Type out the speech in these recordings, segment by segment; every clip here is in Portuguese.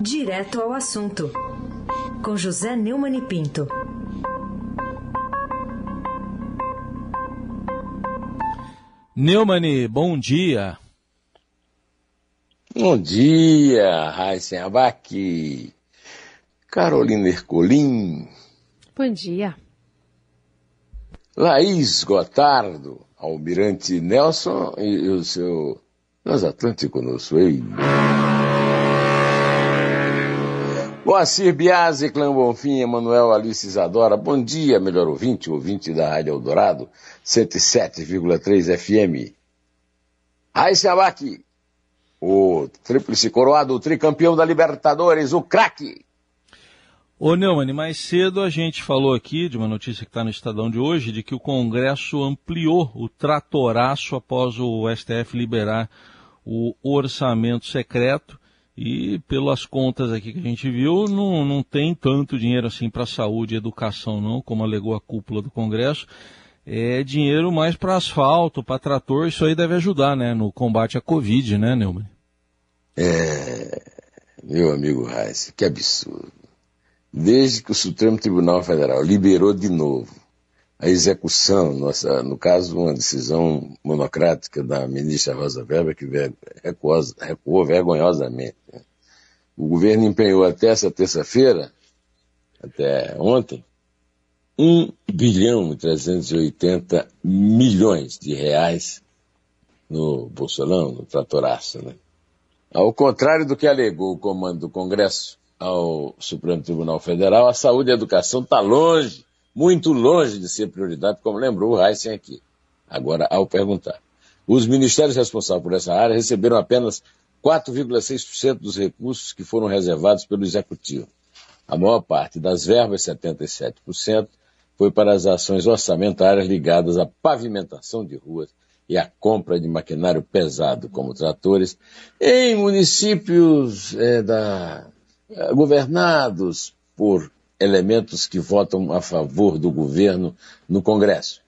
Direto ao assunto, com José Neumann e Pinto. Neumann, bom dia. Bom dia, Raíssen Abac, Carolina Ercolim. Bom dia. Laís Gotardo, Almirante Nelson e, o seu transatlântico no Suei. Moacir Biasi, Clã Bonfim, Emanuel Alice Isadora, bom dia, melhor ouvinte, ouvinte da Rádio Eldorado, 107,3 FM. Raíssa Abac, o tríplice coroado, o tricampeão da Libertadores, o craque. Ô Neumann, mais cedo a gente falou aqui de uma notícia que está no Estadão de hoje, de que o Congresso ampliou o tratoraço após o STF liberar o orçamento secreto e pelas contas aqui que a gente viu, não, não tem tanto dinheiro assim para saúde e educação não, como alegou a cúpula do Congresso. É dinheiro mais para asfalto, para trator, isso aí deve ajudar, né, no combate à Covid, né, Neumann? É, meu amigo Reis, que absurdo. Desde que o Supremo Tribunal Federal liberou de novo a execução, nossa, no caso, uma decisão monocrática da ministra Rosa Weber, que recuou, recuou vergonhosamente. O governo empenhou até essa terça-feira, até ontem, 1 bilhão e 380 milhões de reais no Bolsolão, no tratoraço, né? Ao contrário do que alegou o comando do Congresso ao Supremo Tribunal Federal, a saúde e a educação está longe, muito longe de ser prioridade, como lembrou o Heisen aqui. Agora, ao perguntar. Os ministérios responsáveis por essa área receberam apenas 4,6% dos recursos que foram reservados pelo Executivo. A maior parte das verbas, 77%, foi para as ações orçamentárias ligadas à pavimentação de ruas e à compra de maquinário pesado, como tratores, em municípios é, da, é, governados por elementos que votam a favor do governo no Congresso.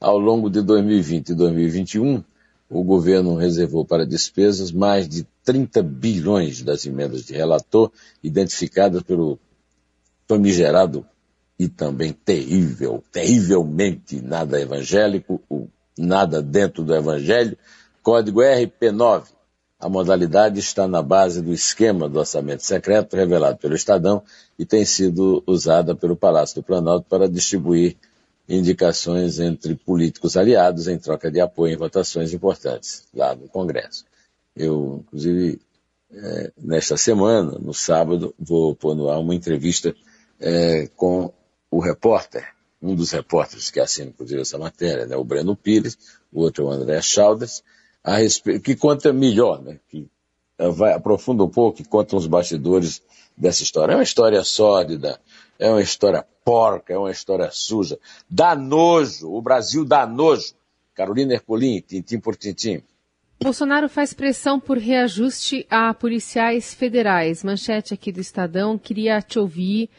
Ao longo de 2020 e 2021, o governo reservou para despesas mais de 30 bilhões das emendas de relator identificadas pelo famigerado e também terrível, terrivelmente nada evangélico, nada dentro do evangelho, código RP9. A modalidade está na base do esquema do orçamento secreto revelado pelo Estadão e tem sido usada pelo Palácio do Planalto para distribuir indicações entre políticos aliados em troca de apoio em votações importantes lá no Congresso. Eu, inclusive, é, nesta semana, no sábado, vou pôr no ar uma entrevista é, com o repórter, um dos repórteres que assina, inclusive, essa matéria, né, o Breno Pires, o outro é o André Chaldas, a respeito, que conta melhor, né, que eh, vai, aprofunda um pouco, que conta os bastidores dessa história. É uma história sórdida, é uma história porca, é uma história suja. Dá nojo, o Brasil dá nojo. Carolina Ercolim, tintim por tintim. Bolsonaro faz pressão por reajuste a policiais federais. Manchete aqui do Estadão, queria te ouvir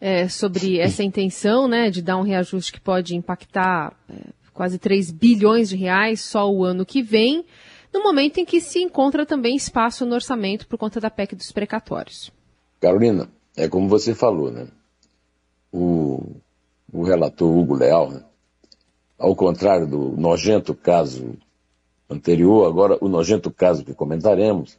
é, sobre essa intenção né, de dar um reajuste que pode impactar é, quase 3 bilhões de reais só o ano que vem, no momento em que se encontra também espaço no orçamento por conta da PEC dos precatórios. Carolina, é como você falou, né? O, o relator Hugo Leal, né? ao contrário do nojento caso anterior, agora o nojento caso que comentaremos,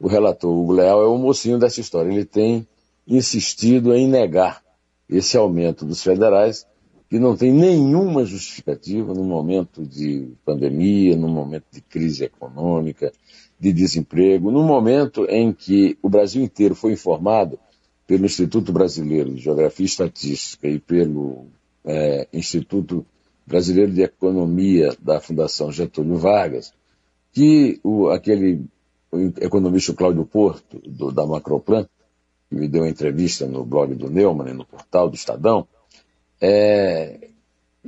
o relator Hugo Leal é o mocinho dessa história. Ele tem insistido em negar esse aumento dos federais, que não tem nenhuma justificativa no momento de pandemia, no momento de crise econômica, de desemprego, no momento em que o Brasil inteiro foi informado pelo Instituto Brasileiro de Geografia e Estatística e pelo é, Instituto Brasileiro de Economia da Fundação Getúlio Vargas, que o, aquele o economista Cláudio Porto, do, da Macroplan, que me deu uma entrevista no blog do Neumann, no portal do Estadão, é,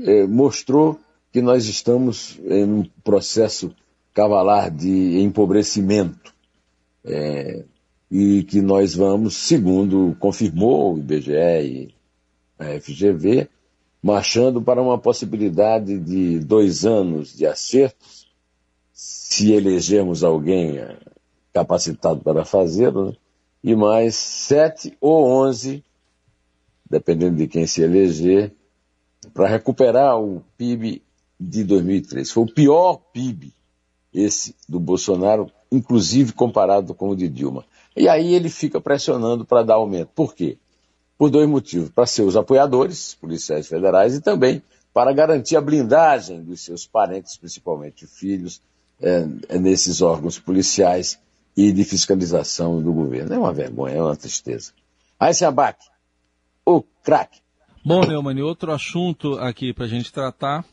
é, mostrou que nós estamos em um processo cavalar de empobrecimento é, e que nós vamos, segundo confirmou o IBGE e a FGV, marchando para uma possibilidade de dois anos de acertos, se elegermos alguém capacitado para fazê-lo, né? e mais sete ou onze, dependendo de quem se eleger, para recuperar o PIB de 2003. Foi o pior PIB, esse do Bolsonaro, inclusive comparado com o de Dilma. E aí ele fica pressionando para dar aumento. Por quê? Por dois motivos. Para seus apoiadores, policiais federais, e também para garantir a blindagem dos seus parentes, principalmente filhos, é, nesses órgãos policiais e de fiscalização do governo. É uma vergonha, é uma tristeza. Aí se abate. O craque. Bom, Neumann, outro assunto aqui para a gente tratar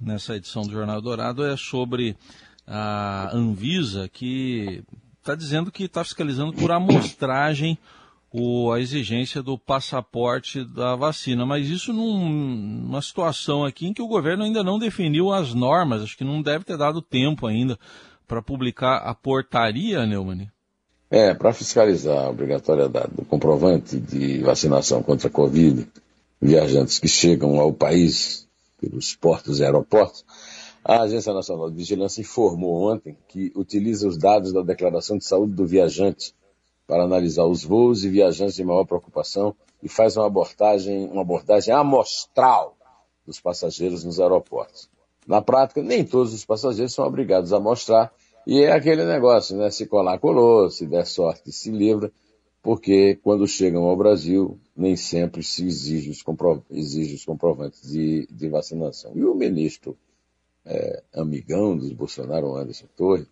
nessa edição do Jornal Dourado é sobre a Anvisa, que está dizendo que está fiscalizando por amostragem o, a exigência do passaporte da vacina. Mas isso num, numa situação aqui em que o governo ainda não definiu as normas, acho que não deve ter dado tempo ainda para publicar a portaria, Neumann? É, para fiscalizar a obrigatoriedade do comprovante de vacinação contra a Covid, viajantes que chegam ao país pelos portos e aeroportos, a Agência Nacional de Vigilância informou ontem que utiliza os dados da Declaração de Saúde do Viajante para analisar os voos e viajantes de maior preocupação e faz uma abordagem, uma abordagem amostral dos passageiros nos aeroportos. Na prática, nem todos os passageiros são obrigados a mostrar, e é aquele negócio, né? Se colar, colou, se der sorte, se livra, porque quando chegam ao Brasil, nem sempre se exige os, compro exige os comprovantes de, de, vacinação. E o ministro é, amigão dos Bolsonaro, Anderson Torres,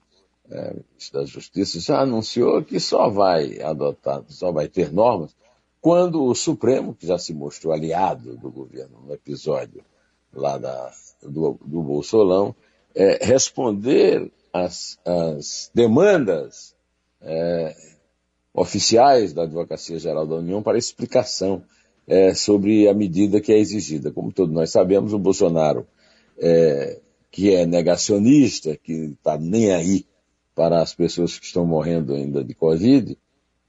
é, da Justiça, já anunciou que só vai adotar, só vai ter normas quando o Supremo, que já se mostrou aliado do governo no episódio lá da, do, do Bolsolão, é, responder às, às demandas é, oficiais da Advocacia Geral da União para explicação é, sobre a medida que é exigida. Como todos nós sabemos, o Bolsonaro, é, que é negacionista, que está nem aí para as pessoas que estão morrendo ainda de Covid,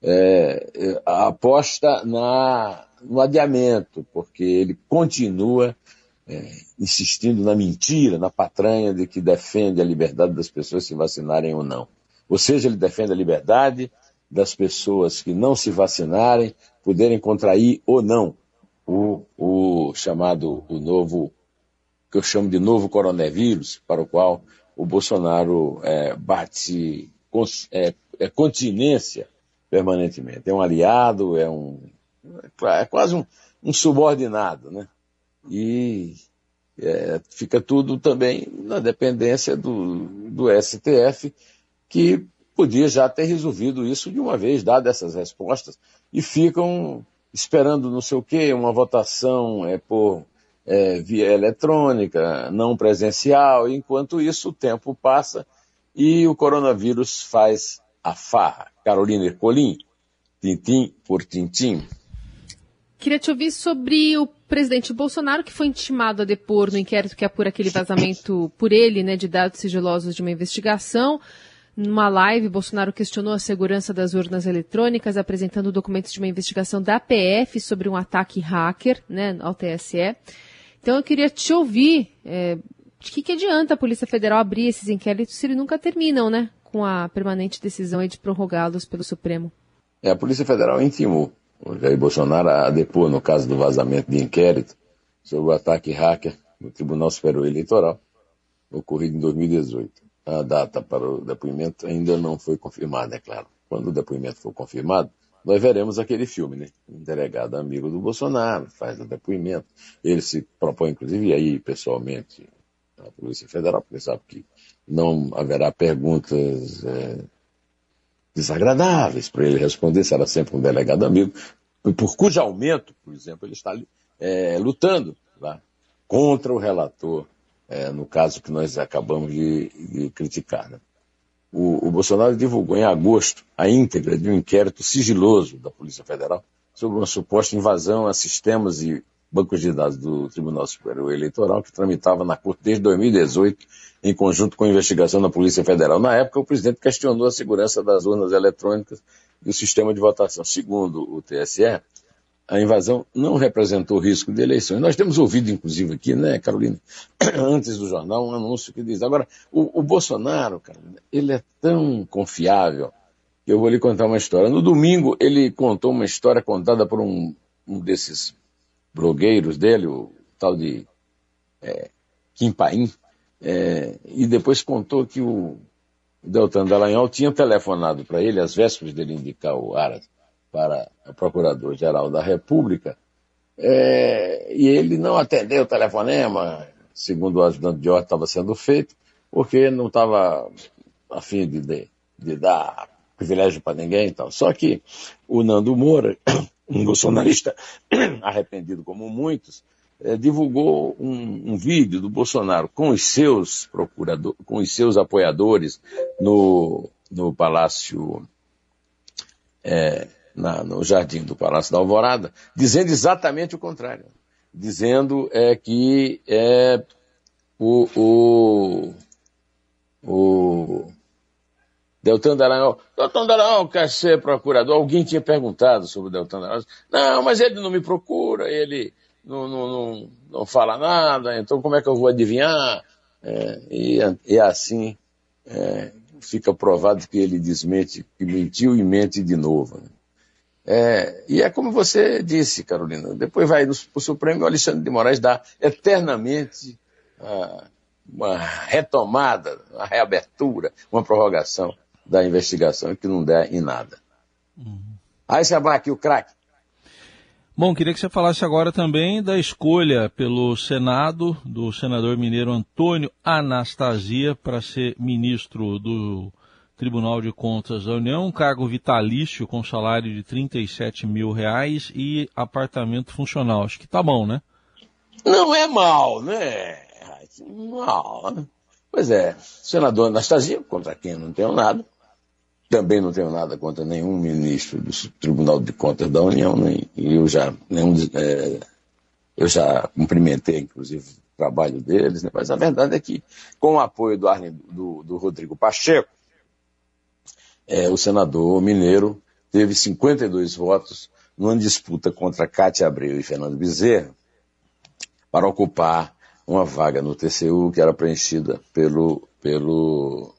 é, é aposta na, no adiamento, porque ele continua é, insistindo na mentira, na patranha de que defende a liberdade das pessoas se vacinarem ou não. Ou seja, ele defende a liberdade das pessoas que não se vacinarem poderem contrair ou não o, o chamado, o novo, que eu chamo de novo coronavírus, para o qual o Bolsonaro é, bate é, é, continência permanentemente. É um aliado, é um. É quase um, um subordinado, né? E é, fica tudo também na dependência do, do STF, que podia já ter resolvido isso de uma vez, dado essas respostas, e ficam esperando não sei o quê, uma votação é, por é, via eletrônica, não presencial. Enquanto isso, o tempo passa e o coronavírus faz a farra. Carolina Ercolim, tintim por tintim. Queria te ouvir sobre o presidente Bolsonaro, que foi intimado a depor no inquérito que apura aquele vazamento por ele, né, de dados sigilosos de uma investigação. Numa live, Bolsonaro questionou a segurança das urnas eletrônicas, apresentando documentos de uma investigação da PF sobre um ataque hacker né, ao TSE. Então eu queria te ouvir. É, de que, que adianta a Polícia Federal abrir esses inquéritos se eles nunca terminam, né? Com a permanente decisão de prorrogá-los pelo Supremo. É, a Polícia Federal intimou o Jair Bolsonaro a depor no caso do vazamento de inquérito sobre o ataque hacker no Tribunal Superior Eleitoral, ocorrido em 2018. A data para o depoimento ainda não foi confirmada, é claro. Quando o depoimento for confirmado, nós veremos aquele filme, né? Um delegado amigo do Bolsonaro faz o depoimento. Ele se propõe, inclusive, aí pessoalmente à Polícia Federal, porque sabe que não haverá perguntas é, desagradáveis para ele responder, será sempre um delegado amigo, por cujo aumento, por exemplo, ele está é, lutando lá, contra o relator, é, no caso que nós acabamos de, de criticar. Né? o, o Bolsonaro divulgou em agosto a íntegra de um inquérito sigiloso da Polícia Federal sobre uma suposta invasão a sistemas e bancos de dados do Tribunal Superior Eleitoral, que tramitava na Corte desde 2018, em conjunto com a investigação da Polícia Federal. Na época, o presidente questionou a segurança das urnas eletrônicas e o sistema de votação. Segundo o TSE, a invasão não representou risco de eleições. Nós temos ouvido, inclusive, aqui, né, Carolina, antes do jornal, um anúncio que diz. Agora, o, o Bolsonaro, Carolina, ele é tão confiável que eu vou lhe contar uma história. No domingo, ele contou uma história contada por um, um desses blogueiros dele, o tal de é, Kim Paim, é, e depois contou que o Deltan Dallagnol tinha telefonado para ele, às vésperas dele indicar o Aras para o Procurador-Geral da República, é, e ele não atendeu o telefonema, segundo o ajudante de ordem estava sendo feito, porque não estava a fim de, de, de dar privilégio para ninguém e tal. Só que o Nando Moura, um bolsonarista arrependido como muitos, é, divulgou um, um, vídeo do Bolsonaro com os seus procuradores, com os seus apoiadores no, no Palácio, é, na, no jardim do Palácio da Alvorada, dizendo exatamente o contrário. Dizendo é, que é, o, o, o Deltan Dallagnol, Deltan Dallagnol quer ser procurador. Alguém tinha perguntado sobre o Deltan Dallagnol. Não, mas ele não me procura, ele não, não, não, não fala nada, então como é que eu vou adivinhar? É, e, e assim é, fica provado que ele desmente, que mentiu e mente de novo. Né? É, e é como você disse, Carolina, depois vai para o Supremo e o Alexandre de Moraes dá eternamente ah, uma retomada, uma reabertura, uma prorrogação da investigação que não der em nada. Uhum. Aí você vai aqui o craque. Bom, queria que você falasse agora também da escolha pelo Senado do senador mineiro Antônio Anastasia para ser ministro do Tribunal de Contas da União, um cargo vitalício com salário de 37 mil reais e apartamento funcional. Acho que tá bom, né? Não é mal, né? Mal. Né? Pois é, senador Anastasia, contra quem não tenho nada, também não tenho nada contra nenhum ministro do Tribunal de Contas da União, nem, e eu já, nenhum, é, eu já cumprimentei, inclusive, o trabalho deles, né? mas a verdade é que, com o apoio do, Arne, do, do Rodrigo Pacheco, é, o senador mineiro teve 52 votos numa disputa contra Cátia Abreu e Fernando Bezerra para ocupar uma vaga no TCU que era preenchida pelo, pelo,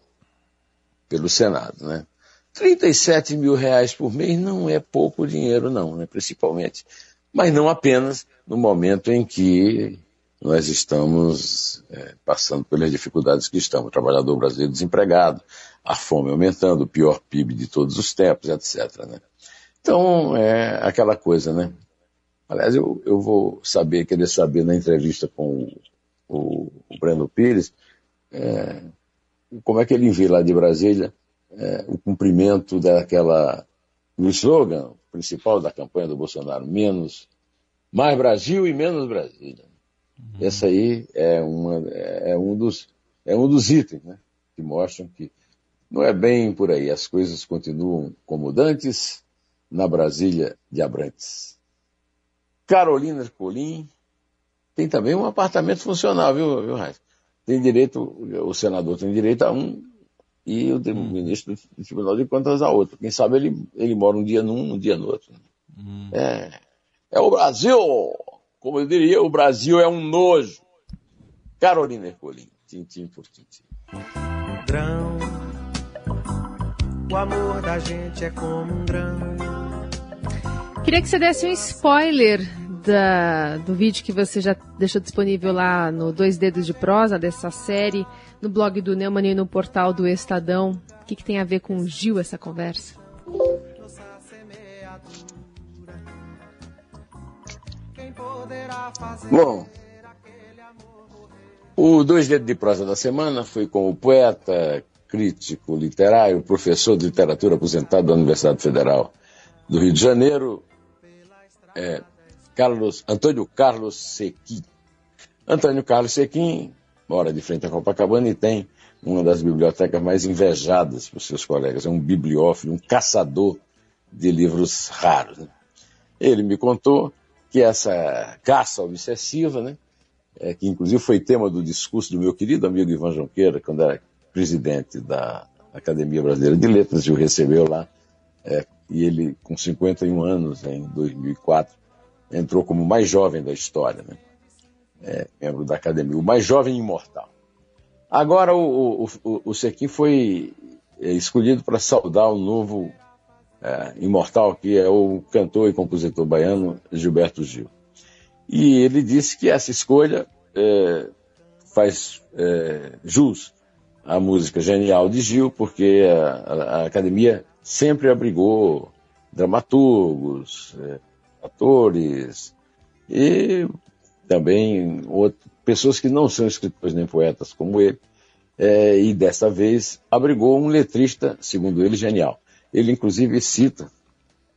pelo Senado, né? 37 mil reais por mês não é pouco dinheiro, não, né? principalmente. Mas não apenas no momento em que nós estamos é, passando pelas dificuldades que estamos. O trabalhador brasileiro desempregado, a fome aumentando, o pior PIB de todos os tempos, etc. Né? Então, é aquela coisa, né? Aliás, eu, eu vou saber, querer saber na entrevista com o, o, Breno Pires, é, como é que ele envia lá de Brasília é, o cumprimento daquela, no slogan principal da campanha do Bolsonaro, menos, mais Brasil e menos Brasília. Uhum. Essa aí é, uma, é, um dos, é um dos itens né, que mostram que não é bem por aí, as coisas continuam como dantes na Brasília de Abrantes. Carolina Colim tem também um apartamento funcional, viu, viu Raiz? Tem direito, o senador tem direito a um e o hum. ministro do Tribunal de Contas a outro. Quem sabe ele, ele mora um dia num, um dia no outro. Hum. É, é o Brasil! Como eu diria, o Brasil é um nojo. Carolina Ercolim, tintim por tintim. Grão, o amor da gente é como um grão. Queria que você desse um spoiler da, do vídeo que você já deixou disponível lá no Dois Dedos de Prosa, dessa série, no blog do Neumann e no portal do Estadão. O que, que tem a ver com o Gil essa conversa? Bom, o Dois Dedos de Prosa da semana foi com o poeta, crítico literário, professor de literatura aposentado da Universidade Federal do Rio de Janeiro, é, Carlos, Antônio Carlos Sequim. Antônio Carlos Sequim mora de frente à Copacabana e tem uma das bibliotecas mais invejadas por seus colegas. É um bibliófilo, um caçador de livros raros. Né? Ele me contou que essa caça obsessiva, né, é, que inclusive foi tema do discurso do meu querido amigo Ivan Jonqueira, quando era presidente da Academia Brasileira de Letras, e o recebeu lá, é, e ele, com 51 anos, em 2004, entrou como o mais jovem da história, né? É, membro da academia, o mais jovem imortal. Agora o, o, o, o Sequim foi é, escolhido para saudar o novo é, imortal, que é o cantor e compositor baiano Gilberto Gil. E ele disse que essa escolha é, faz é, jus à música genial de Gil, porque a, a, a academia sempre abrigou dramaturgos, é, atores e também outro, pessoas que não são escritores nem poetas como ele, é, e desta vez abrigou um letrista, segundo ele, genial. Ele inclusive cita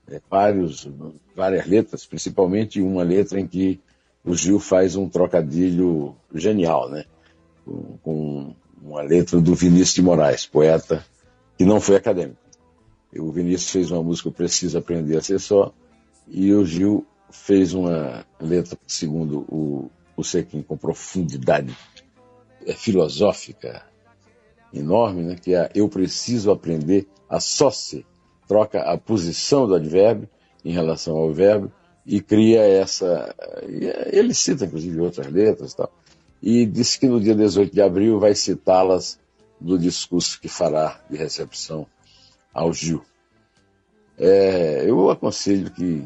é, vários, várias letras, principalmente uma letra em que o Gil faz um trocadilho genial, né? Com, com uma letra do Vinícius de Moraes, poeta que não foi acadêmico. O Vinícius fez uma música Preciso Aprender a Ser Só, e o Gil fez uma letra, segundo o, o Sequim, com profundidade é, filosófica enorme, né, que é Eu Preciso Aprender a Só Ser. Troca a posição do advérbio em relação ao verbo e cria essa. Ele cita, inclusive, outras letras e tal. E disse que no dia 18 de abril vai citá-las no discurso que fará de recepção ao Gil. É, eu aconselho que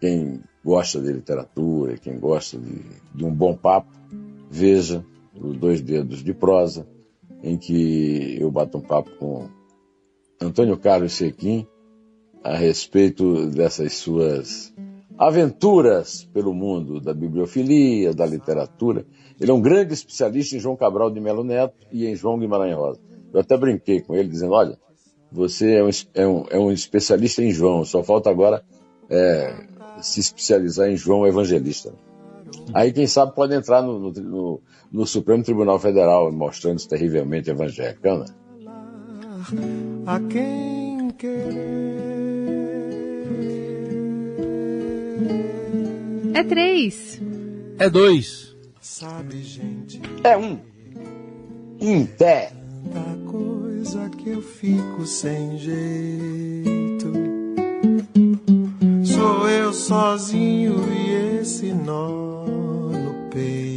quem gosta de literatura, quem gosta de, de um bom papo, veja os dois dedos de prosa, em que eu bato um papo com Antônio Carlos Sequim a respeito dessas suas aventuras pelo mundo da bibliofilia, da literatura. Ele é um grande especialista em João Cabral de Melo Neto e em João Guimarães Rosa. Eu até brinquei com ele, dizendo, olha, você é um, é um, é um especialista em João, só falta agora é, se especializar em João Evangelista. Aí, quem sabe, pode entrar no, no, no, no Supremo Tribunal Federal, mostrando-se terrivelmente evangélico. Né? A quem É três. É dois. É um. Em pé tanta coisa que eu fico sem jeito. Sou eu sozinho e esse nó no peito.